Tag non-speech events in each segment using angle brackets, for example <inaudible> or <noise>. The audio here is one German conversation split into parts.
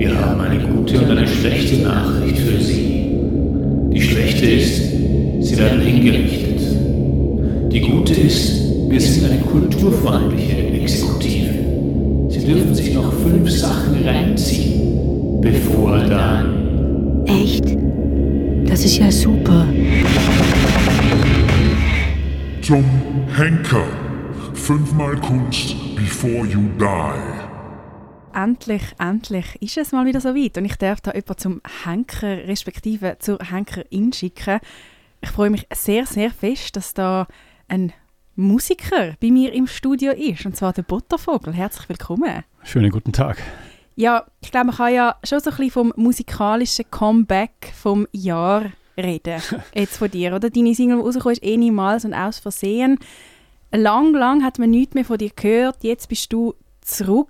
Wir haben eine gute und eine schlechte Nachricht für Sie. Die schlechte ist, Sie werden hingerichtet. Die gute ist, wir sind eine kulturfreundliche Exekutive. Sie dürfen sich noch fünf Sachen reinziehen, bevor dann. Echt? Das ist ja super. Zum Henker. Fünfmal Kunst before you die. Endlich, endlich ist es mal wieder so weit und ich darf da jemanden zum Henker respektive zur Henkerin schicken. Ich freue mich sehr, sehr fest, dass da ein Musiker bei mir im Studio ist, und zwar der Buttervogel. Herzlich willkommen. Schönen guten Tag. Ja, ich glaube, man kann ja schon so ein bisschen vom musikalischen Comeback vom Jahr reden. <laughs> Jetzt von dir, oder? Deine Single, die rausgekommen ist, eh niemals und aus Versehen. Lang, lang hat man nichts mehr von dir gehört. Jetzt bist du zurück.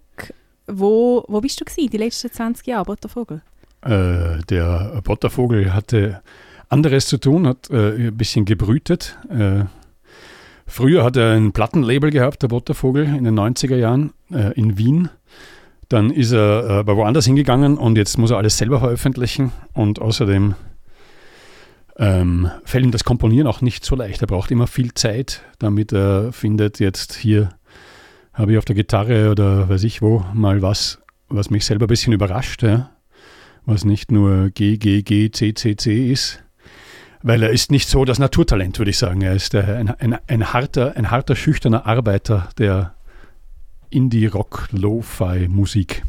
Wo, wo bist du gewesen, die letzten 20 Jahre, Buttervogel? Äh, der Buttervogel hatte anderes zu tun, hat äh, ein bisschen gebrütet. Äh, früher hat er ein Plattenlabel gehabt, der Buttervogel, in den 90er Jahren äh, in Wien. Dann ist er äh, aber woanders hingegangen und jetzt muss er alles selber veröffentlichen und außerdem ähm, fällt ihm das Komponieren auch nicht so leicht. Er braucht immer viel Zeit, damit er findet, jetzt hier habe ich auf der Gitarre oder weiß ich wo mal was, was mich selber ein bisschen überrascht, ja? was nicht nur G, G, G, C, C, C ist. Weil er ist nicht so das Naturtalent, würde ich sagen. Er ist ein, ein, ein, harter, ein harter, schüchterner Arbeiter der Indie-Rock-Lo-Fi-Musik.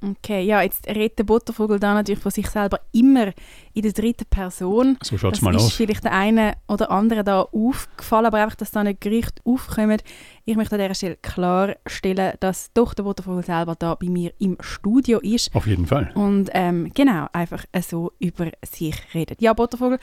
Okay, ja, jetzt redet der Buttervogel da natürlich von sich selber immer in der dritten Person. So schaut es mal aus. ist vielleicht der eine oder andere da aufgefallen, aber einfach, dass da nicht Gericht aufkommt. Ich möchte an dieser Stelle klarstellen, dass doch der selber da bei mir im Studio ist. Auf jeden Fall. Und ähm, genau, einfach so über sich redet. Ja, Buttervogel,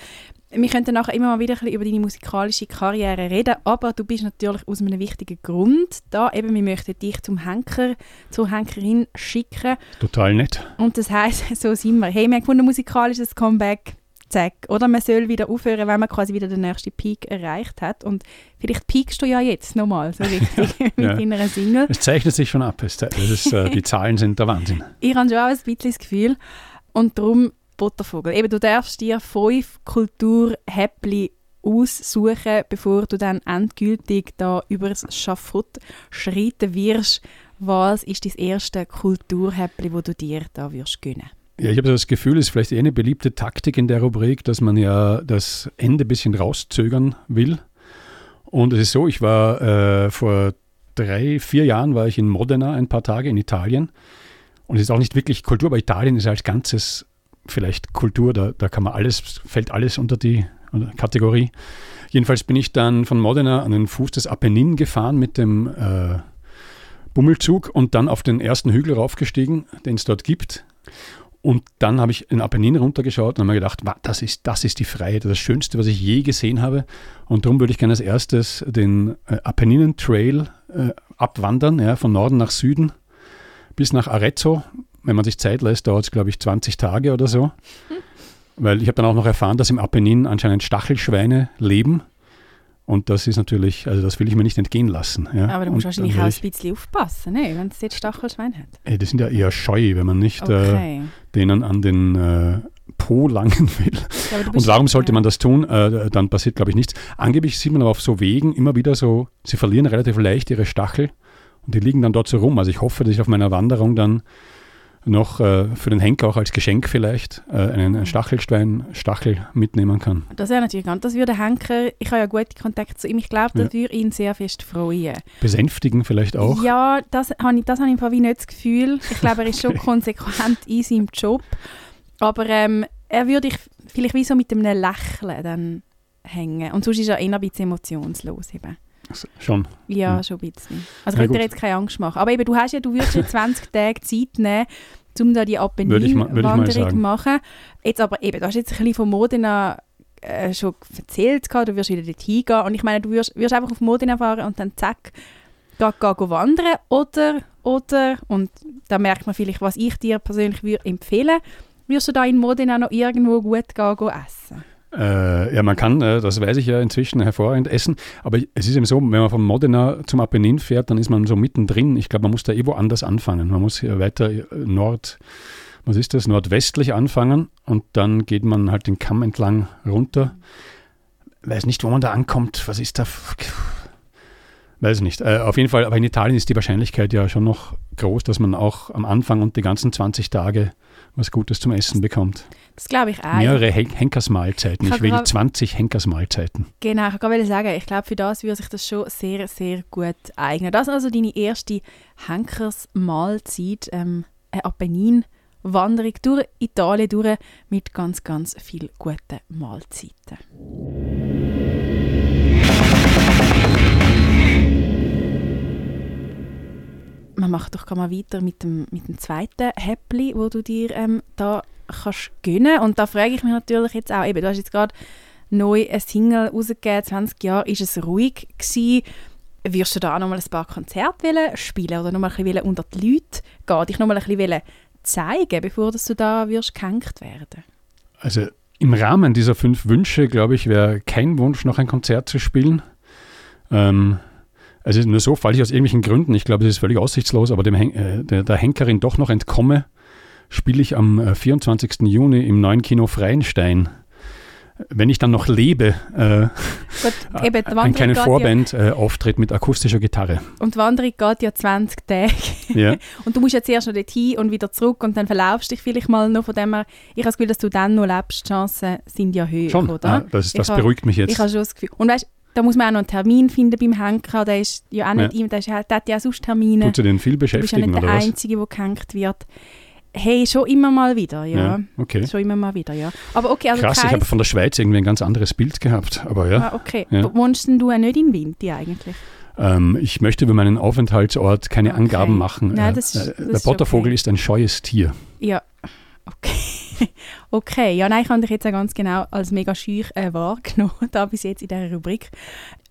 wir könnten nachher immer mal wieder ein über deine musikalische Karriere reden, aber du bist natürlich aus einem wichtigen Grund da. Eben, wir möchten dich zum Henker, zur Henkerin schicken. Total nett. Und das heisst, <laughs> so sind wir. Hey, wir haben gefunden, musikalisches Comeback, zack. Oder man soll wieder aufhören, wenn man quasi wieder den nächsten Peak erreicht hat. Und vielleicht peakst du ja jetzt nochmal so richtig <laughs> mit Ja. deiner Single. Es zeichnet sich schon ab. Es, ist, äh, die <laughs> Zahlen sind der Wahnsinn. Ich habe schon auch ein bisschen das Gefühl. Und darum Buttervogel. Eben, du darfst dir fünf Kulturhäppli aussuchen, bevor du dann endgültig da über das Schafott schreiten wirst. Was ist das erste Kulturhäppli, wo du dir da wirst gönnen? Ja, ich habe das Gefühl, es ist vielleicht eher eine beliebte Taktik in der Rubrik, dass man ja das Ende ein bisschen rauszögern will. Und es ist so, ich war äh, vor drei, vier Jahren war ich in Modena ein paar Tage in Italien. Und es ist auch nicht wirklich Kultur, aber Italien ist als Ganzes vielleicht Kultur, da, da kann man alles, fällt alles unter die Kategorie. Jedenfalls bin ich dann von Modena an den Fuß des Apennin gefahren mit dem äh, Bummelzug und dann auf den ersten Hügel raufgestiegen, den es dort gibt. Und dann habe ich in Apennin runtergeschaut und habe mir gedacht, "Wa, das ist, das ist die Freiheit, das Schönste, was ich je gesehen habe. Und darum würde ich gerne als erstes den äh, Apenninen Trail äh, abwandern, ja, von Norden nach Süden bis nach Arezzo. Wenn man sich Zeit lässt, dauert es, glaube ich, 20 Tage oder so. <laughs> Weil ich habe dann auch noch erfahren, dass im Apennin anscheinend Stachelschweine leben. Und das ist natürlich, also das will ich mir nicht entgehen lassen. Ja. Aber du musst wahrscheinlich auch ein bisschen aufpassen, ne? wenn es jetzt Stachelschwein hat. ey, die sind ja eher scheu, wenn man nicht äh, Okay. Denen an den äh, Po langen <laughs> will. Und warum sollte man das tun? Äh, dann passiert, glaube ich, nichts. Angeblich sieht man aber auf so Wegen immer wieder so, sie verlieren relativ leicht ihre Stachel und die liegen dann dort so rum. Also ich hoffe, dass ich auf meiner Wanderung dann noch äh, für den Henker auch als Geschenk vielleicht äh, einen, einen Stachelstein, Stachel mitnehmen kann. Das wäre natürlich ganz, das würde Henker, ich habe ja gute Kontakte zu ihm, ich glaube, das Ja. würde ihn sehr fest freuen. Besänftigen vielleicht auch. Ja, das habe ich, das habe ich im Fall wie nicht das Gefühl. Ich glaube, er ist schon <laughs> konsequent in seinem Job. Aber ähm, er würde ich vielleicht wie so mit einem Lächeln dann hängen. Und sonst ist er eher ein bisschen emotionslos eben. Schon. Ja, Ja. schon ein bisschen. Also Ja, dir gut. jetzt keine Angst machen. Aber eben, du hast ja, du würdest ja 20 <laughs> Tage Zeit nehmen, um da die Apennin-Wanderung sagen. machen. Jetzt aber eben, du hast jetzt ein bisschen von Modena äh, schon erzählt, du wirst wieder dort hingehen. Und ich meine, du wirst, wirst einfach auf Modena fahren und dann zack, geh, geh, geh wandern. Oder, oder, und da merkt man vielleicht, was ich dir persönlich würde empfehlen, wirst du da in Modena noch irgendwo gut gehen, gehen essen. Äh, ja, man kann, äh, das weiß ich ja inzwischen, hervorragend essen. Aber es ist eben so, wenn man von Modena zum Apennin fährt, dann ist man so mittendrin. Ich glaube, man muss da eh woanders anfangen. Man muss hier weiter äh, Nord, was ist das, nordwestlich anfangen und dann geht man halt den Kamm entlang runter. Weiß nicht, wo man da ankommt. Was ist da? Weiß nicht. Äh, auf jeden Fall, aber in Italien ist die Wahrscheinlichkeit ja schon noch groß, dass man auch am Anfang und die ganzen 20 Tage was Gutes zum Essen bekommt. Das glaube ich auch. Mehrere Hen Henkersmahlzeiten. Ich Ich will hab grad- 20 Henkersmahlzeiten. Genau, ich wollte sagen, ich glaube, für das würde sich das schon sehr, sehr gut eignen. Das ist also deine erste Henkersmahlzeit, ähm, eine Apennin-Wanderung durch Italien durch mit ganz, ganz vielen guten Mahlzeiten. Man macht doch mal weiter mit dem, mit dem zweiten Häppli, wo du dir ähm, da kannst gönnen. Und da frage ich mich natürlich jetzt auch, eben, du hast jetzt gerade neu eine Single rausgegeben, 20 Jahre, ist es ruhig gewesen. Wirst du da auch noch mal ein paar Konzerte spielen oder noch mal ein bisschen unter die Leute gehen, dich noch mal ein bisschen zeigen, bevor du da wirst gehängt werden? Also im Rahmen dieser fünf Wünsche, glaube ich, wäre kein Wunsch, noch ein Konzert zu spielen. Ähm, also nur so, falls ich aus irgendwelchen Gründen, ich glaube, es ist völlig aussichtslos, aber dem Hen äh, der, der Henkerin doch noch entkomme, spiele ich am äh, 24. Juni im neuen Kino Freienstein. Wenn ich dann noch lebe, äh, Gut, <laughs> eben, ein kleiner geht Vorband äh, auftritt mit akustischer Gitarre. ja, und die Wanderung geht ja 20 Tage. Ja. <laughs> Und du musst ja zuerst noch dorthin und wieder zurück und dann verlaufst dich vielleicht mal noch von dem her. Ich habe das Gefühl, dass du dann noch lebst. Die Chancen sind ja höher, Schon, oder? ah, das, das Ich hab- beruhigt mich Ich jetzt. habe schon das Gefühl. Und weißt, da muss man auch noch einen Termin finden beim Henker. Der ist ja auch nicht Ja. ihm, der, ist, halt- der hat ja auch sonst Termine. Tut sie den viel Du bist ja beschäftigen nicht der? Einzige, der gehängt wird. Hey, schon immer mal wieder, ja. Ja, okay. Schon immer mal wieder, ja. Aber okay, also Krass, ich habe von der Schweiz irgendwie ein ganz anderes Bild gehabt. Aber ja, Ah, okay. Ja. Wohnst denn du auch nicht in Winti eigentlich? ähm, ich möchte über meinen Aufenthaltsort keine Okay. Angaben machen. Nein, Äh, das ist- äh, das der ist Pottervogel okay. ist ein scheues Tier. Ja, okay. <laughs> okay, ja, nein, ich habe dich jetzt auch ganz genau als mega schüch äh, wahrgenommen, <laughs> da bis jetzt in dieser Rubrik.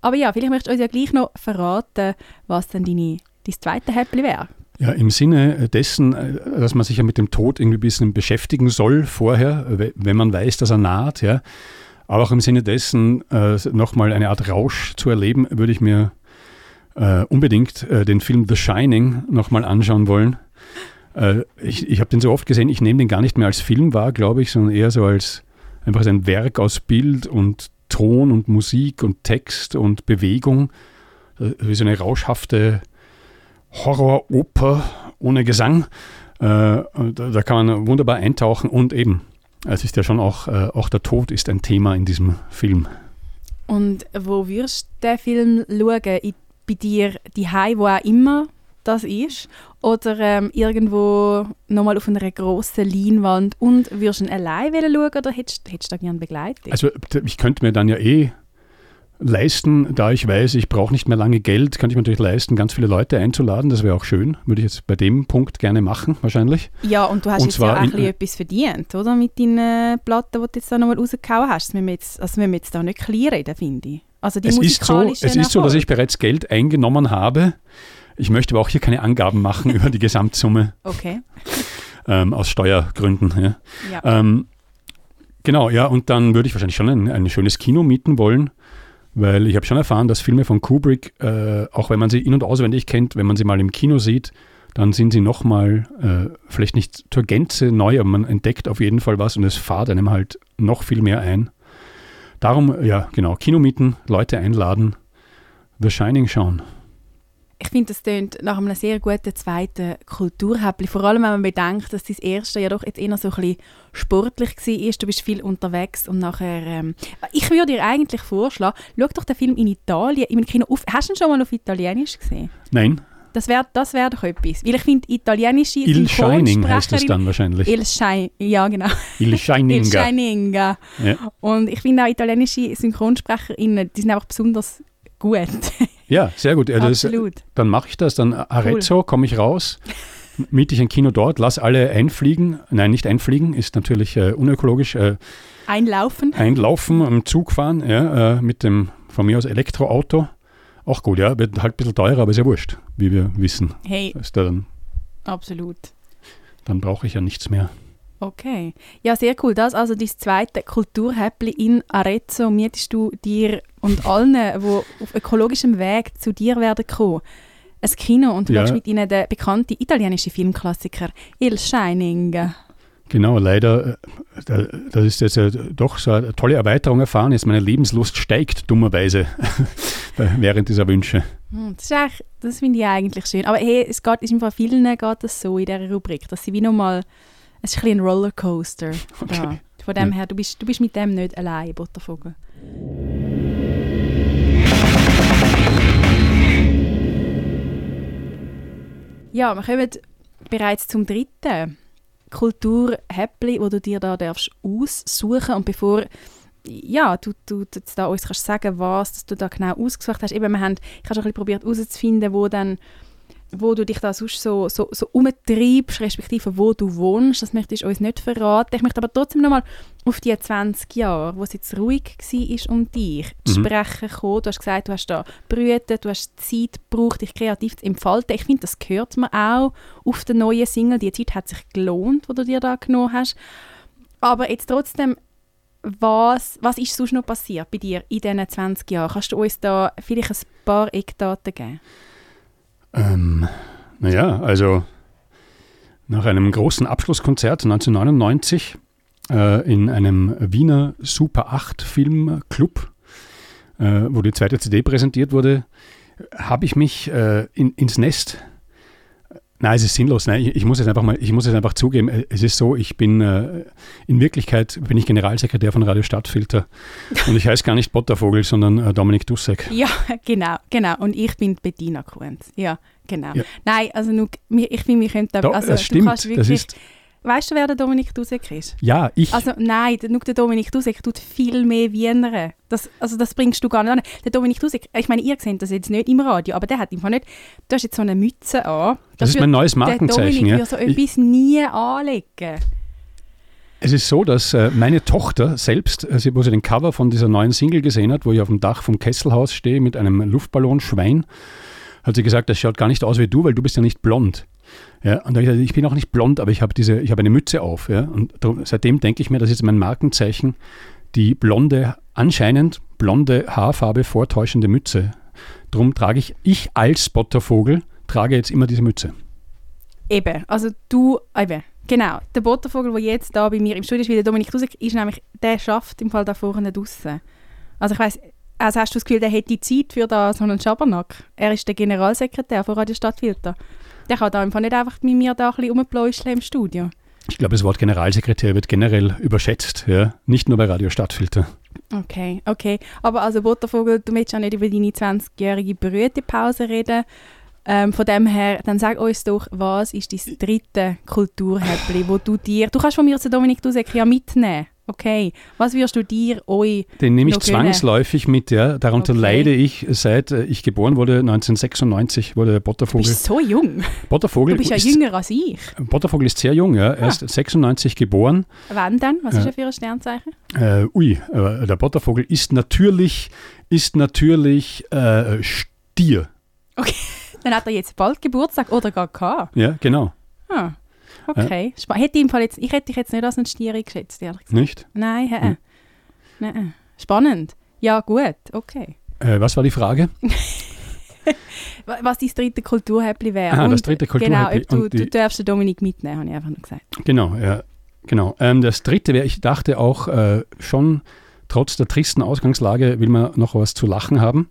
Aber ja, vielleicht möchtest du uns ja gleich noch verraten, was dann deine, dein zweite Häppli wäre. Ja, im Sinne dessen, äh, dass man sich ja mit dem Tod irgendwie ein bisschen beschäftigen soll vorher, we- wenn man weiß, dass er naht, ja. Aber auch im Sinne dessen, äh, nochmal eine Art Rausch zu erleben, würde ich mir äh, unbedingt äh, den Film The Shining nochmal anschauen wollen. Äh, ich ich habe den so oft gesehen, ich nehme den gar nicht mehr als Film wahr, glaube ich, sondern eher so als einfach ein Werk aus Bild und Ton und Musik und Text und Bewegung. Äh, Wie so eine rauschhafte Horroroper ohne Gesang. Äh, da da kann man wunderbar eintauchen und eben, es ist ja schon auch, äh, auch der Tod ist ein Thema in diesem Film. Und wo wirst du den Film schauen? I, bei dir die wo auch immer das ist? Oder ähm, irgendwo nochmal auf einer grossen Leinwand? Und würdest du ihn allein schauen oder hättest, hättest du da gerne Begleitung? Also ich könnte mir dann ja eh leisten, da ich weiß, ich brauche nicht mehr lange Geld, könnte ich mir natürlich leisten, ganz viele Leute einzuladen. Das wäre auch schön. Würde ich jetzt bei dem Punkt gerne machen, wahrscheinlich. Ja, und du hast Und jetzt zwar ja auch in- etwas verdient, oder? Mit deinen Platten, die du jetzt da nochmal rausgehauen hast. Das müssen wir jetzt, also müssen wir jetzt da nicht kleinreden, finde ich. Also die Es ist, so, es ist so, dass ich bereits Geld eingenommen habe. Ich möchte aber auch hier keine Angaben machen <laughs> über die Gesamtsumme Okay, <laughs> ähm, aus Steuergründen. Ja. ja. Ähm, genau, ja, und dann würde ich wahrscheinlich schon ein, ein schönes Kino mieten wollen, weil ich habe schon erfahren, dass Filme von Kubrick, äh, auch wenn man sie in- und auswendig kennt, wenn man sie mal im Kino sieht, dann sind sie nochmal, äh, vielleicht nicht zur Gänze neu, aber man entdeckt auf jeden Fall was und es fahrt einem halt noch viel mehr ein. Darum, ja, genau, Kino mieten, Leute einladen, The Shining schauen. Ich finde, das klingt nach einem sehr guten zweiten Kulturhäppli. Vor allem, wenn man bedenkt, dass das erste ja doch jetzt eher so ein bisschen sportlich war. Du bist viel unterwegs und nachher... Ähm, ich würde dir eigentlich vorschlagen, schau doch den Film in Italien, im Kino auf. Hast du ihn schon mal auf Italienisch gesehen? Nein, Das wäre das wär doch etwas. Weil ich finde, italienische Il Shining heißt es dann wahrscheinlich. Il Shine, ja genau. Il <laughs> Il Shininga. Shininga. Ja. Und ich finde auch italienische SynchronsprecherInnen, die sind einfach besonders gut. Ja, sehr gut. Ja, das, Absolut. Dann mache ich das, dann Arezzo, komme ich raus, miete ich ein Kino dort, lass alle einfliegen. Nein, nicht einfliegen, ist natürlich äh, unökologisch. Äh, Einlaufen. einlaufen, am Zug fahren, ja, äh, mit dem von mir aus Elektroauto. Auch gut, ja, wird halt ein bisschen teurer, aber ist ja wurscht, wie wir wissen. Hey, ist dann, absolut. dann brauche ich ja nichts mehr. Okay. Ja, sehr cool. Das also dein zweite Kulturhäppli in Arezzo. Mietest du dir und allen, die auf ökologischem Weg zu dir werden kommen, ein Kino und du Ja. mit ihnen den bekannten italienischen Filmklassiker Il Shining. Genau, leider, äh, da- das ist jetzt doch so eine tolle Erweiterung erfahren. Jetzt meine Lebenslust steigt dummerweise <laughs> während dieser Wünsche. Hm, Das, ist das finde ich eigentlich schön. Aber hey, es geht, ist im Fall vielen geht das so in dieser Rubrik, dass sie wie nochmal, es ist ein bisschen ein Rollercoaster. <laughs> Da. Von dem her, du bist, du bist mit dem nicht allein, Buttervogel. Ja, wir kommen bereits zum dritten Kulturhäppli, wo du dir da darfst aussuchen und bevor ja, du, du jetzt da uns kannst sagen, was dass du da genau ausgesucht hast. Eben, wir haben, ich habe schon ein bisschen probiert herauszufinden, wo dann wo du dich da sonst so, so, so umtreibst, respektive wo du wohnst. Das möchtest du uns nicht verraten. Ich möchte aber trotzdem nochmal auf die 20 Jahre, wo es jetzt ruhig war um dich, zu Mhm. sprechen kommen. Du hast gesagt, du hast da brütet, du hast Zeit gebraucht, dich kreativ zu entfalten. Ich finde, das gehört mir auch auf der neuen Single. Die Zeit hat sich gelohnt, die du dir da genommen hast. Aber jetzt trotzdem, was, was ist sonst noch passiert bei dir in diesen 20 Jahren? Kannst du uns da vielleicht ein paar Eckdaten geben? Ähm, naja, also nach einem großen Abschlusskonzert 1999 äh, in einem Wiener Super 8 Filmclub, äh, wo die zweite CD präsentiert wurde, habe ich mich äh, in, ins Nest. Nein, es ist sinnlos. Nein, ich, ich muss es einfach mal, ich muss es einfach zugeben. Äh, Es ist so, ich bin äh, in Wirklichkeit bin ich Generalsekretär von Radio Stadtfilter und ich heiße gar nicht Bottervogel, sondern äh, Dominik Dussek. <laughs> Ja, genau, genau. Und ich bin Bettina Kunz. Ja, genau. Ja. Nein, also nur, ich finde, wir könnten... Da, also, das du stimmt. kannst Das wirklich, ist weißt du, wer der Dominik Dusek ist? ja ich. Also nein, der, nur der Dominik Dusek tut viel mehr Wienere. Das, also das bringst du gar nicht an. Der Dominik Dusek, ich meine, ihr seht das jetzt nicht im Radio, aber der hat einfach nicht... Du hast jetzt so eine Mütze an. Das ist wird mein neues Der Markenzeichen. Dominik Ja. würde so Ich- etwas nie anlegen. Es ist so, dass äh, meine Tochter selbst, äh, wo sie den Cover von dieser neuen Single gesehen hat, wo ich auf dem Dach vom Kesselhaus stehe mit einem Luftballonschwein, hat sie gesagt, das schaut gar nicht aus wie du, weil du bist ja nicht blond. Ja, und da habe ich gesagt, ich bin auch nicht blond, aber ich habe diese, ich habe eine Mütze auf. Ja, und darum, seitdem denke ich mir, das ist mein Markenzeichen, die blonde, anscheinend blonde Haarfarbe vortäuschende Mütze. Darum trage ich, ich als Bottervogel, trage jetzt immer diese Mütze. Eben, also du, eben, genau, der Bottervogel, der jetzt da bei mir im Studio ist, wie der Dominik Dusek, ist nämlich, der schafft im Fall da vorne draussen. Also ich weiss, also hast du das Gefühl, der hätte Zeit für da so einen Schabernack? Er ist der Generalsekretär von Radio Stadtfilter. Der kann da einfach nicht einfach mit mir da ein bisschen rumpläuscheln im Studio. Ich glaube, das Wort Generalsekretär wird generell überschätzt, ja, nicht nur bei Radio Stadtfilter. Okay, okay. Aber also Buttervogel, du möchtest auch nicht über deine 20-jährige Brütepause reden. Ähm, von dem her, dann sag uns doch, was ist dein dritte Kulturhäppli, wo du dir... Du kannst von mir zu Dominik Dusek ja mitnehmen. Okay. Was wirst du dir, euch... Den nehme ich zwangsläufig mit, ja. Darunter Okay. leide ich, seit äh, ich geboren wurde, 1996 wurde der Du Bottervogel. bist so jung. Bottervogel Du bist ja ist, jünger als ich. Bottervogel ist sehr jung, ja. Er ist 96 geboren. Wann denn? Was ist er für ein Sternzeichen? Äh, ui, äh, der Bottervogel ist natürlich, ist natürlich äh, Stier. <laughs> Dann hat er jetzt bald Geburtstag oder gar gehabt. Ja, genau. Ah, <laughs> okay. Spa- Hätte ich, im Fall jetzt, ich hätte dich jetzt nicht als einen Stier geschätzt, ehrlich gesagt. Nicht? Nein, hä, Hm. Nein. Spannend. Ja, gut, okay. Äh, was war die Frage? <laughs> Wa- Was dein dritte Kulturhäppli wäre. Ah, das dritte Genau, Kulturhäppli. ob du, du darfst den Dominik mitnehmen, habe ich einfach nur gesagt. Genau, ja, genau. Ähm, das dritte wäre, ich dachte auch äh, schon, trotz der tristen Ausgangslage will man noch was zu lachen haben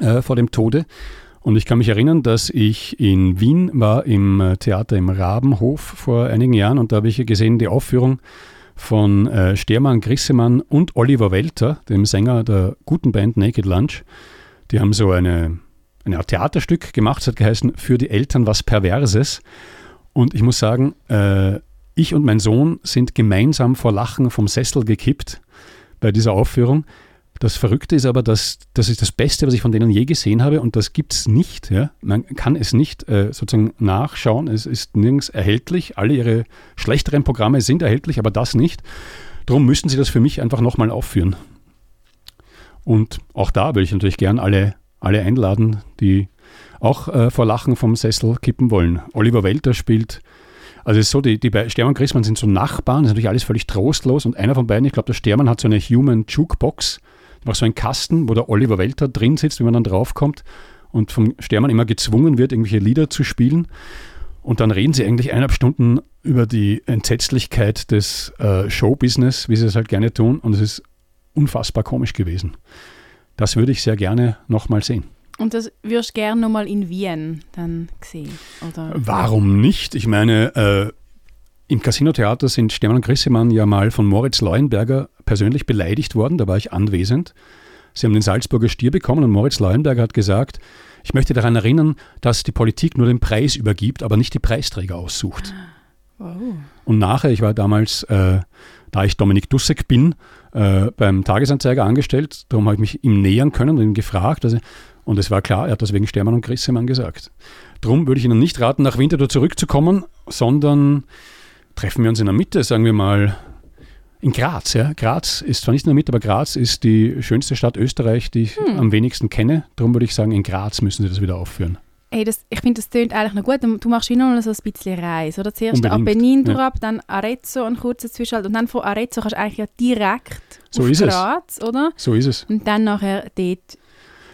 äh, vor dem Tode. Und ich kann mich erinnern, dass ich in Wien war im äh, Theater im Rabenhof vor einigen Jahren und da habe ich gesehen die Aufführung von äh, Stermann, Grissemann und Oliver Welter, dem Sänger der guten Band Naked Lunch. Die haben so eine, eine Art Theaterstück gemacht, es hat geheißen, für die Eltern was Perverses. Und ich muss sagen, äh, ich und mein Sohn sind gemeinsam vor Lachen vom Sessel gekippt bei dieser Aufführung. Das Verrückte ist aber, dass das ist das Beste, was ich von denen je gesehen habe und das gibt es nicht. Ja? Man kann es nicht äh, sozusagen nachschauen. Es ist nirgends erhältlich. Alle ihre schlechteren Programme sind erhältlich, aber das nicht. Darum müssen sie das für mich einfach nochmal aufführen. Und auch da will ich natürlich gern alle, alle einladen, die auch äh, vor Lachen vom Sessel kippen wollen. Oliver Welter spielt also es ist so, die, die Stermann und Grissmann sind so Nachbarn, das ist natürlich alles völlig trostlos und einer von beiden, ich glaube der Stermann hat so eine Human Jukebox, einfach so einen Kasten, wo der Oliver Welter drin sitzt, wenn man dann draufkommt und vom Stermann immer gezwungen wird, irgendwelche Lieder zu spielen. Und dann reden sie eigentlich eineinhalb Stunden über die Entsetzlichkeit des äh, Showbusiness, wie sie es halt gerne tun. Und es ist unfassbar komisch gewesen. Das würde ich sehr gerne nochmal sehen. Und das würdest du gerne nochmal in Wien dann sehen, oder? Warum nicht? Ich meine, äh, im Casino-Theater sind Stefan und Grissemann ja mal von Moritz Leuenberger persönlich beleidigt worden, da war ich anwesend. Sie haben den Salzburger Stier bekommen und Moritz Leuenberger hat gesagt, ich möchte daran erinnern, dass die Politik nur den Preis übergibt, aber nicht die Preisträger aussucht. Wow. Und nachher, ich war damals, äh, da ich Dominik Dussek bin, äh, beim Tagesanzeiger angestellt, darum habe ich mich ihm nähern können und ihn gefragt. Also, und es war klar, er hat das wegen Stermann und Grissemann gesagt. Darum würde ich Ihnen nicht raten, nach Winterthur zurückzukommen, sondern treffen wir uns in der Mitte, sagen wir mal in Graz. Ja. Graz ist zwar nicht in der Mitte, aber Graz ist die schönste Stadt Österreich, die ich Hm. am wenigsten kenne. Darum würde ich sagen, in Graz müssen Sie das wieder aufführen. Ey, das, ich finde, das tönt eigentlich noch gut. Du, machst wie noch so ein bisschen Reise, oder? Zuerst Unbedingt, Apennin ja. durchab, dann Arezzo, einen kurzen Zwischenhalt und dann von Arezzo kannst du eigentlich ja direkt So auf ist es. Graz, oder? So ist es. Und dann nachher dort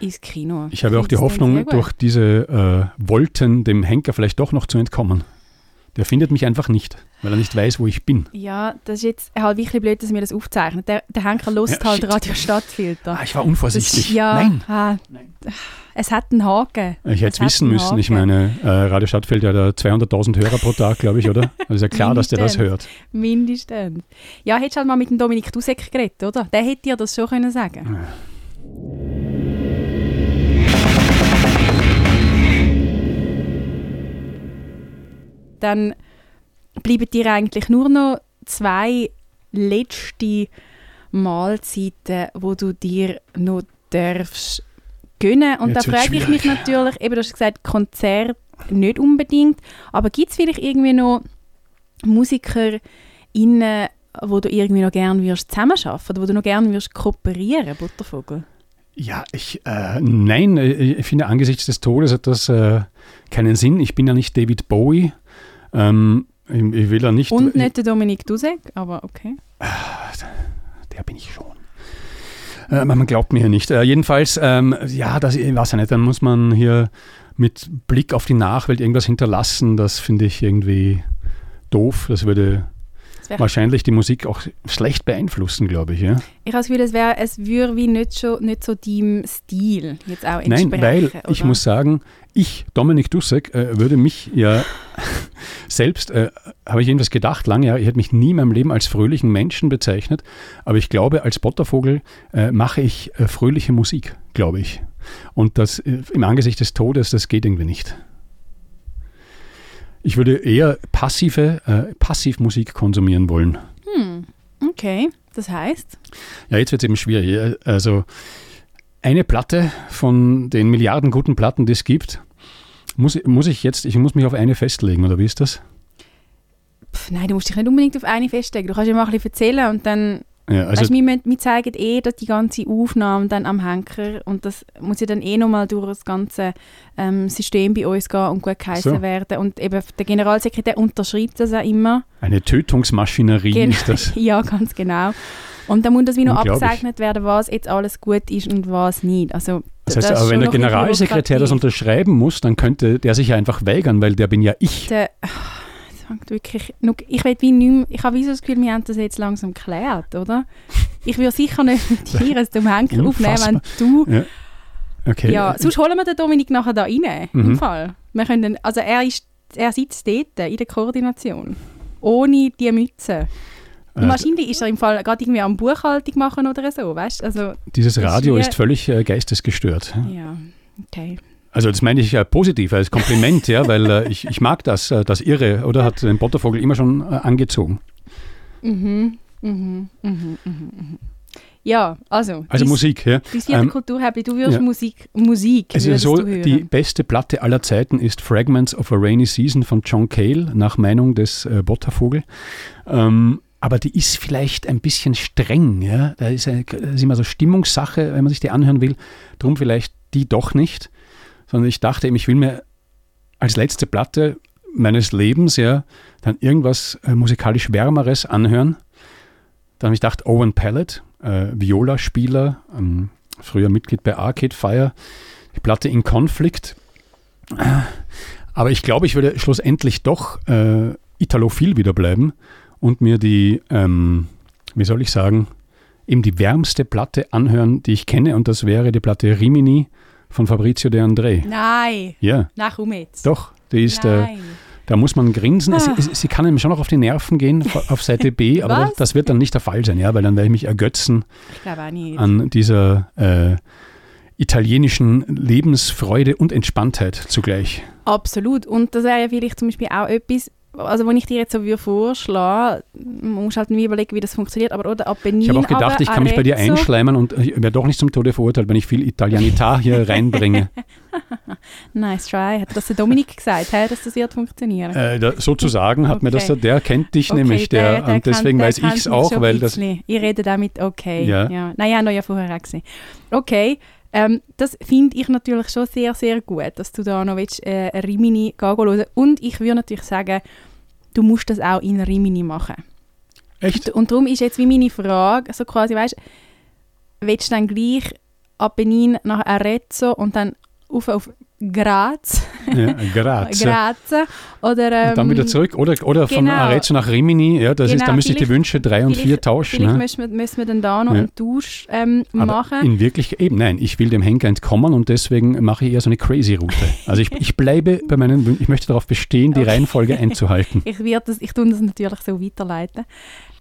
ins Kino. Ich habe auch die Hoffnung, durch diese äh, Wolten dem Henker vielleicht doch noch zu entkommen. Der findet mich einfach nicht, weil er nicht weiß, wo ich bin. Ja, das ist jetzt halt wirklich blöd, dass wir das aufzeichnen. Der, der Henker lost Ja, halt shit. Radio Stadtfilter. Ah, ich war Das, unvorsichtig. ja, Nein. ah, es hat einen Haken. Ich hätte Es wissen müssen. Ich meine, äh, Radio Stadtfeld hat ja 200.000 Hörer pro Tag, glaube ich, oder? Also ist ja klar, dass der das hört. Mindestens. Ja, hättest du halt mal mit dem Dominik Dussek geredet, oder? Der hätte dir das schon können sagen Dann bleiben dir eigentlich nur noch zwei letzte Mahlzeiten, wo du dir noch darfst gönnen. Und Jetzt da frage ich mich natürlich, eben du hast gesagt, Konzert nicht unbedingt, aber gibt es vielleicht irgendwie noch Musiker, wo du irgendwie noch gerne würdest zusammenarbeiten oder wo du noch gerne würdest kooperieren, Buttervogel? Ja, ich, äh, nein, äh, ich finde angesichts des Todes hat das äh, keinen Sinn. Ich bin ja nicht David Bowie. Ähm, ich, ich will ja nicht. Und nicht der Dominik Dusek, aber okay. Der bin ich schon. Äh, man glaubt mir hier nicht. Äh, jedenfalls, ähm, ja, das ich weiß ja nicht, dann muss man hier mit Blick auf die Nachwelt irgendwas hinterlassen. Das finde ich irgendwie doof. Das würde wahrscheinlich die Musik auch schlecht beeinflussen, glaube ich. Ja? Ich habe das Gefühl, es, wär, es würde wie nicht, schon, nicht so deinem Stil jetzt auch Nein, entsprechen. weil ich oder? muss sagen, ich, Dominik Dussek, äh, würde mich ja <laughs> selbst, äh, habe ich jedenfalls gedacht, lange Jahre, ich hätte mich nie in meinem Leben als fröhlichen Menschen bezeichnet, aber ich glaube, als Bottervogel äh, mache ich äh, fröhliche Musik, glaube ich. Und das äh, im Angesicht des Todes, das geht irgendwie nicht. Ich würde eher passive, äh, Passivmusik konsumieren wollen. Hm, okay, das heißt, Ja, jetzt wird es eben schwierig. Also eine Platte von den Milliarden guten Platten, die es gibt, muss, muss ich jetzt, ich muss mich auf eine festlegen, oder wie ist das? pff, nein, du musst dich nicht unbedingt auf eine festlegen. Du kannst ja mal ein bisschen erzählen und dann, Ja, also, weißt wir, müssen- wir zeigen eh dass die ganze Aufnahme dann am Henker und das muss ja dann eh nochmal durch das ganze ähm, System bei uns gehen und gut geheißen So. werden. Und eben der Generalsekretär unterschreibt das auch immer. eine Tötungsmaschinerie Gen- ist das. <laughs> ja, ganz genau. Und dann muss das wie noch abgesegnet werden, was jetzt alles gut ist und was nicht. Also, Das heißt, ist aber wenn der Generalsekretär das unterschreiben muss, dann könnte der sich ja einfach weigern, weil der bin ja ich. Der, das fängt wirklich, ich will wie nicht mehr, ich habe wie so das Gefühl, wir haben das jetzt langsam geklärt, oder? Ich würde sicher nicht mit <laughs> dir als dem Henker aufnehmen, wenn du... Okay. Ja, sonst holen wir den Dominik nachher da rein, Mhm. im Fall. Wir können, also er, ist, er sitzt dort in der Koordination, ohne die Mütze. Und Äh, wahrscheinlich ist er im Fall gerade irgendwie am Buchhaltung machen oder so, weißt? Also, dieses ist Radio wie- ist völlig äh, geistesgestört. ja, okay. Also das meine ich ja positiv als Kompliment, ja, weil äh, ich, ich mag das, äh, das Irre, oder? Hat den Bottervogel immer schon äh, angezogen. Mhm, mhm, mhm, mhm, mhm. Ja, also, Also dies- Musik, ja. Dein vierte Ähm, Kulturhappy, du wirst ja. Musik, Musik Es ist so, die beste Platte aller Zeiten ist Fragments of a Rainy Season von John Cale, nach Meinung des äh, Bottervogel. Ähm, aber die ist vielleicht ein bisschen streng, ja. Da ist, eine, das ist immer so Stimmungssache, wenn man sich die anhören will. Drum vielleicht die doch nicht. Sondern ich dachte eben, ich will mir als letzte Platte meines Lebens ja dann irgendwas äh, musikalisch Wärmeres anhören. Dann habe ich gedacht, Owen Pallet, äh, Viola-Spieler, ähm, früher Mitglied bei Arcade Fire, die Platte In Conflict. Äh, Aber ich glaube, ich würde schlussendlich doch äh, Italophil wieder bleiben und mir die, ähm, wie soll ich sagen, eben die wärmste Platte anhören, die ich kenne. Und das wäre die Platte Rimini von Fabrizio De André. Nein. Ja, komm jetzt. doch. Die ist, äh, Nein. da muss man grinsen. Es, Ah. sie kann einem schon noch auf die Nerven gehen auf Seite B, <laughs> aber das, das wird dann nicht der Fall sein, ja, weil dann werde ich mich ergötzen Ich auch nicht. an dieser äh, italienischen Lebensfreude und Entspanntheit zugleich. Absolut. Und das wäre ja vielleicht zum Beispiel auch etwas, also wenn ich dir jetzt so würde vorschlagen, man muss halt mir überlegen, wie das funktioniert, aber oder Apennin, Ich habe auch gedacht, ich kann mich bei dir einschleimen und ich werde doch nicht zum Tode verurteilt, wenn ich viel Italianità hier <laughs> reinbringe. <laughs> Nice try. Hat das der Dominik gesagt, hä, dass das wird funktionieren? Äh, da, sozusagen hat mir das, Okay. der kennt dich nämlich, der, und deswegen kann- weiß der ich es auch, weil das. Ich rede damit okay. Ja. Ja. Habe ihn ja vorher auch gesehen. Okay, ähm, das finde ich natürlich schon sehr, sehr gut, dass du da noch willst, äh, ein Rimini gehen hören Und ich würde natürlich sagen, du musst das auch in Rimini machen. echt, Und darum ist jetzt wie meine Frage, so quasi, weißt willst du dann gleich Apennin nach Arezzo und dann auf, auf Graz, ja, grazie. Graz oder ähm, Und dann wieder zurück oder, oder von genau. Arezzo nach Rimini, ja, das ist, Genau, da müsste ich die Wünsche 3 und 4 vielleicht- tauschen. Vielleicht Ne? müssen wir, müssen wir dann da noch Ja. einen Tausch ähm, machen. in Wirklichkeit, eben nein, ich will dem Henker entkommen und deswegen mache ich eher so eine crazy Route. Also ich, ich bleibe <laughs> bei meinen Wünschen, ich möchte darauf bestehen, die Okay. Reihenfolge einzuhalten. <laughs> Ich werde das, ich tue das natürlich so weiterleiten.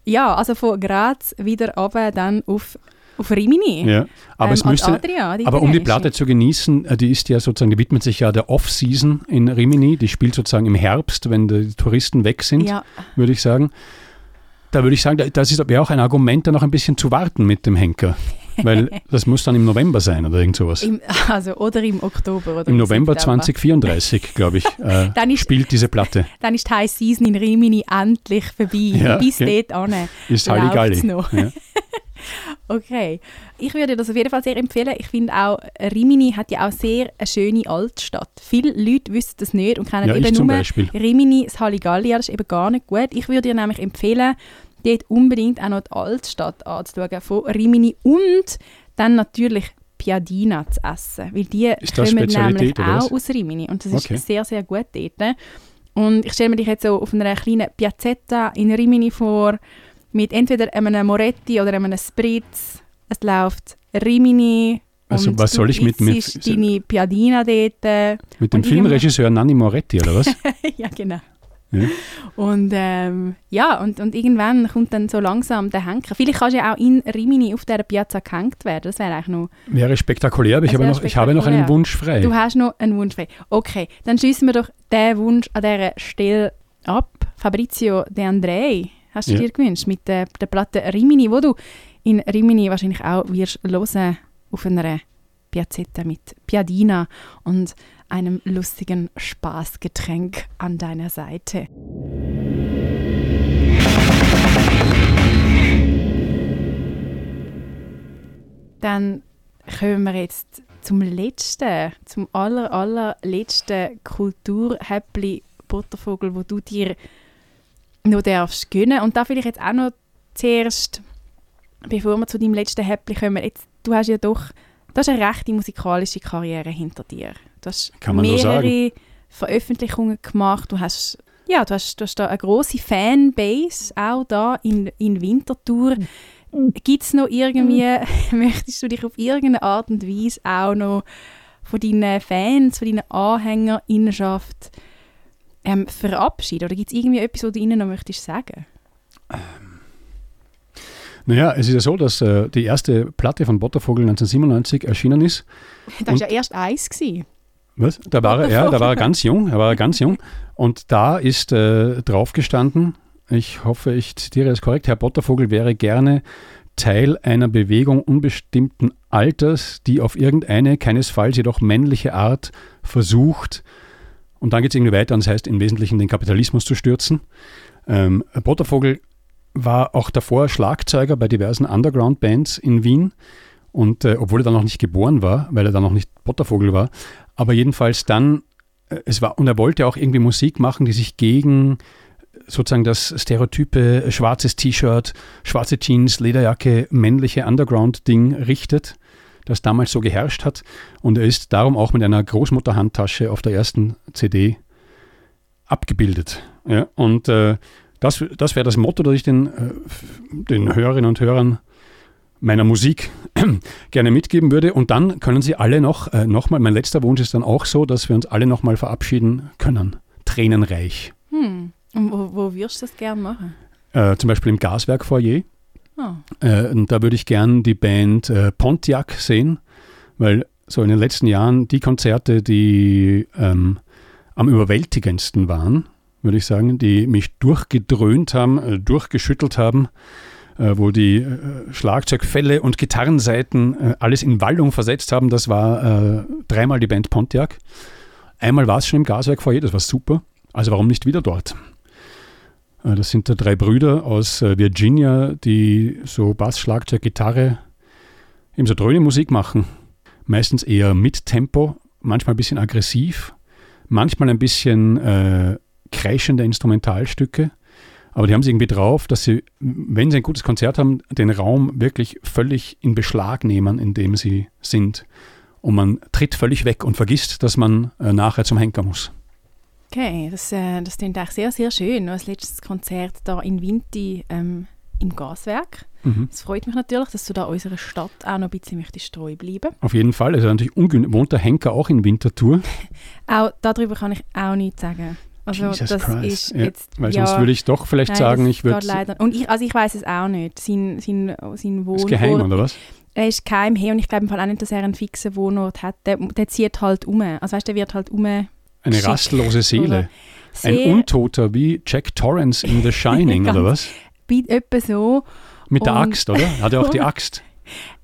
Ja, also von Graz wieder runter, dann auf, auf Rimini. Ja, aber ähm, es müsste, Adria, die Aber um die. Platte zu genießen, äh, die ist ja sozusagen, die widmet sich ja der Off-Season in Rimini. Die spielt sozusagen im Herbst, wenn die Touristen weg sind, Ja, würde ich sagen. Da würde ich sagen, da- das ist- wäre auch ein Argument, da noch ein bisschen zu warten mit dem Henker. Weil <laughs> das muss dann im November sein oder irgend sowas. im, also, oder im Oktober. Oder Im November September. 2034, glaube ich, <laughs> äh, Dann ist- spielt diese Platte. <laughs> Dann ist die High Season in Rimini endlich vorbei. Ja, Bis okay. dort an. Ist Halligalli. noch. Ja. Okay. Ich würde das auf jeden Fall sehr empfehlen. Ich finde auch, Rimini hat ja auch sehr eine schöne Altstadt. Viele Leute wissen das nicht und kennen Ja, eben nur Beispiel. Rimini, das Halligalli. Ja, das ist eben gar nicht gut. Ich würde dir nämlich empfehlen, dort unbedingt auch noch die Altstadt anzuschauen von Rimini und dann natürlich Piadina zu essen, weil die kommen nämlich auch aus Rimini und das Okay. ist sehr, sehr gut dort. Und ich stelle mir dich jetzt so auf einer kleinen Piazzetta in Rimini vor, mit entweder einem Moretti oder einem Spritz. Es läuft Rimini. Also und was soll ich mit- mit- deine Piadina dort. Mit dem Filmregisseur <laughs> Nanni Moretti, oder was? <laughs> ja, genau. Ja. Und ähm, ja, und, und irgendwann kommt dann so langsam der Henker. Vielleicht kannst du ja auch in Rimini auf dieser Piazza gehängt werden. Das wäre eigentlich noch. Wäre spektakulär, aber ich habe, noch, ich habe noch einen. Wunsch frei. Du hast noch einen Wunsch frei. Okay, dann schließen wir doch den Wunsch an dieser Stelle ab. Fabrizio De Andrei, hast du Ja. dir gewünscht mit der, der Platte Rimini, wo du in Rimini wahrscheinlich auch wirst hören auf einer Piazzetta mit Piadina und einem lustigen Spaßgetränk an deiner Seite. Dann kommen wir jetzt zum letzten, zum aller, allerletzten Kulturhäppli Buttervogel, wo du dir noch darfst gönnen. Und da vielleicht jetzt auch noch zuerst, bevor wir zu deinem letzten Häppli kommen, jetzt, du hast ja doch, du hast eine rechte musikalische Karriere hinter dir. Du hast mehrere Veröffentlichungen gemacht, du hast ja, du hast, du hast da eine große Fanbase, auch da in, in Winterthur. Gibt es noch irgendwie, <laughs> möchtest du dich auf irgendeine Art und Weise auch noch von deinen Fans, von deinen Anhängerinnenschaft ähm, verabschieden? Oder gibt es irgendwie etwas, was du ihnen noch möchtest sagen? Naja, es ist ja so, dass äh, die erste Platte von Bottervogel 1997 erschienen ist. <laughs> Das war ja erst eins. Gewesen. Was? Da war er, ja, da war er ganz jung, er war ganz jung. Und da ist äh, drauf gestanden, ich hoffe, ich zitiere es korrekt, Herr Bottervogel wäre gerne Teil einer Bewegung unbestimmten Alters, die auf irgendeine, keinesfalls jedoch männliche Art versucht, und dann geht es irgendwie weiter, und das heißt im Wesentlichen den Kapitalismus zu stürzen. Ähm, Bottervogel war auch davor Schlagzeuger bei diversen Underground-Bands in Wien. Und äh, obwohl er dann noch nicht geboren war, weil er dann noch nicht Bottervogel war, aber jedenfalls dann, äh, es war, und er wollte auch irgendwie Musik machen, die sich gegen sozusagen das stereotype schwarzes T-Shirt, schwarze Jeans, Lederjacke, männliche Underground-Ding richtet, das damals so geherrscht hat. Und er ist darum auch mit einer Großmutterhandtasche auf der ersten CD abgebildet. Ja? Und äh, das, das wäre das Motto, das ich den, äh, den Hörerinnen und Hörern meiner Musik <clears throat> gerne mitgeben würde. Und dann können Sie alle noch, äh, nochmal, mein letzter Wunsch ist dann auch so, dass wir uns alle nochmal verabschieden können. Tränenreich. Hm. Und wo, wo wirst du das gerne machen? Äh, zum Beispiel im Gaswerk-Foyer. Ah. Äh, und da würde ich gern die Band äh, Pontiac sehen, weil so in den letzten Jahren die Konzerte, die ähm, am überwältigendsten waren, würde ich sagen, die mich durchgedröhnt haben, äh, durchgeschüttelt haben, äh, wo die äh, Schlagzeugfälle und Gitarrenseiten äh, alles in Wallung versetzt haben, das war dreimal die Band Pontiac. Einmal war es schon im Gaswerk Foyer, das war super. Also warum nicht wieder dort? Äh, Das sind da drei Brüder aus äh, Virginia, die so Bass, Schlagzeug, Gitarre, eben so dröhne Musik machen. Meistens eher mit Tempo, manchmal ein bisschen aggressiv, manchmal ein bisschen äh, kreischende Instrumentalstücke. Aber die haben es irgendwie drauf, dass sie, wenn sie ein gutes Konzert haben, den Raum wirklich völlig in Beschlag nehmen, in dem sie sind. Und man tritt völlig weg und vergisst, dass man äh, nachher zum Henker muss. Okay, das, äh, das klingt eigentlich sehr, sehr schön. Noch ein letztes Konzert da in Vinti ähm, im Gaswerk. Mhm. Es freut mich natürlich, dass du da unserer Stadt auch noch ein bisschen möchtest treu bleiben. Auf jeden Fall. Also natürlich. Wohnt der Henker auch in Winterthur? <laughs> Auch darüber kann ich auch nichts sagen. Also Jesus das Christ. ist Ja, jetzt Weil ja, sonst würde ich doch vielleicht nein, sagen, ich würde. leider. Und ich, also ich weiß es auch nicht. Sein, sein, sein Wohnort. Ist geheim, oder was? Er ist geheim hey, und ich glaube im Fall auch nicht, dass er einen fixen Wohnort hat. Der, der zieht halt um. Also weißt der wird halt um. Eine Schick, rastlose Seele. Ein Untoter wie Jack Torrance in The Shining, <laughs> oder was? etwa so. Mit der Axt, oder? Hat er auch die <laughs> Axt?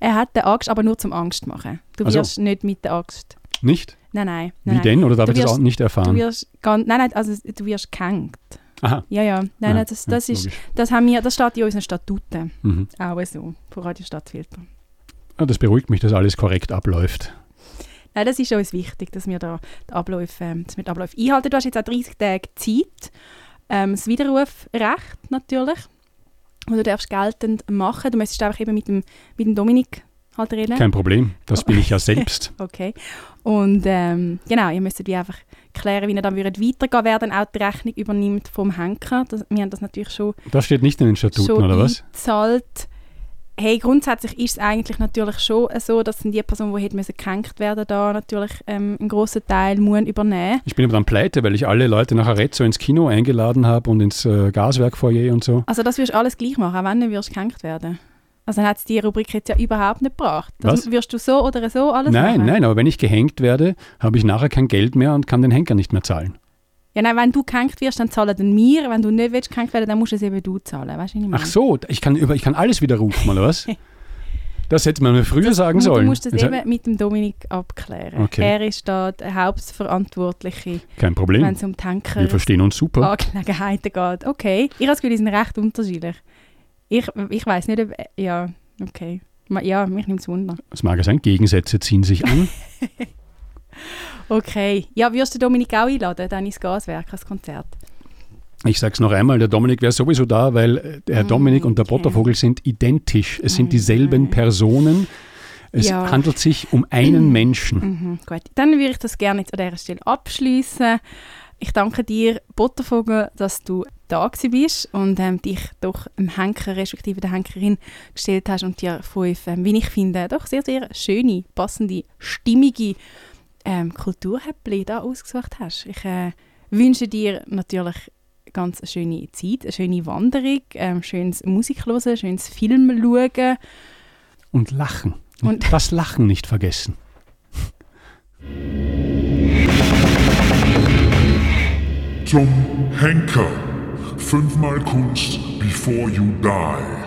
Er hat die Axt, aber nur zum Angst machen. Du Ach so. wirst nicht mit der Axt. Nicht? Nein, nein. Wie nein, denn? Oder darf Du ich das auch wirst- nicht Du erfahren? wirst ganz, nein, nein, also du wirst gehängt. Aha. Ja, ja. Nein, Ja, nein, das, ja, das, ist, logisch. das, haben wir, das steht in unseren Statuten. Mhm. Auch so, von Radio Stadtfilter. Ah, das beruhigt mich, dass alles korrekt abläuft. Nein, das ist uns wichtig, dass wir da die Abläufe, ähm, dass wir die Abläufe einhalten. Du hast jetzt auch 30 Tage Zeit. Ähm, das Widerrufrecht natürlich, wo du darfst geltend machen. Du müsstest einfach eben mit dem, mit dem Dominik halt reden. Kein Problem. Das bin ich ja <laughs> selbst. Okay. Und ähm, genau, ihr müsstet wie einfach klären, wie ihr dann würdet weitergehen wer dann auch die Rechnung übernimmt vom Henker. Das, wir haben das natürlich schon, Das steht nicht in den Statuten, oder was? eingezahlt. Hey, grundsätzlich ist es eigentlich natürlich schon so, dass die Person, die hätte müssen gehängt werden, da natürlich ähm, einen grossen Teil muss übernehmen. Ich bin aber dann pleite, weil ich alle Leute nach Arezzo ins Kino eingeladen habe und ins äh, Gaswerkfoyer und so. Also das wirst du alles gleich machen, auch wenn du wirst gehängt werden. Also dann hat es die Rubrik jetzt ja überhaupt nicht gebracht. Das Was? wirst du so oder so alles Nein, machen? nein, aber wenn ich gehängt werde, habe ich nachher kein Geld mehr und kann den Henker nicht mehr zahlen. Ja, nein, wenn du gehängt wirst, dann zahlen dann wir. Wenn du nicht willst gehängt werden, dann musst es eben du zahlen. Weißt du, ich meine? Ach so, ich kann, über, ich kann alles widerrufen, oder was? <laughs> Das hätte man mir früher sagen Du- sollen. Du musst das eben mit dem Dominik abklären. Okay. Er ist da der Hauptverantwortliche, Kein wenn Problem. es um Tanker Wir verstehen uns super. Angelegenheiten geht. Okay, ich habe das Gefühl, die sind recht unterschiedlich. Ich, ich weiß nicht, ob... Ja, okay. Ja, mich nimmt es Wunder. Das mag sein, Gegensätze ziehen sich an. <laughs> Okay. Ja, wirst du Dominik auch einladen, dann ins Gaswerk, als Konzert? Ich sage es noch einmal, der Dominik wäre sowieso da, weil äh, der Herr Dominik und der okay. Bottervogel sind identisch. Es sind Mm, dieselben. Personen. Es Ja. handelt sich um einen <clears throat> Menschen. Mhm, gut. Dann würde ich das gerne jetzt an dieser Stelle abschließen. Ich danke dir, Bottervogel, dass du da bist und ähm, dich doch dem Henker respektive der Henkerin gestellt hast und dir fünf, ähm, wie ich finde, doch sehr, sehr schöne, passende, stimmige ähm, Kulturhäppchen da ausgesucht hast. Ich äh, wünsche dir natürlich ganz eine schöne Zeit, eine schöne Wanderung, ähm, schönes Musik hören, schönes Film schauen. Und lachen. Und- das Lachen nicht vergessen. Zum Henker. Fünfmal Kunst before you die.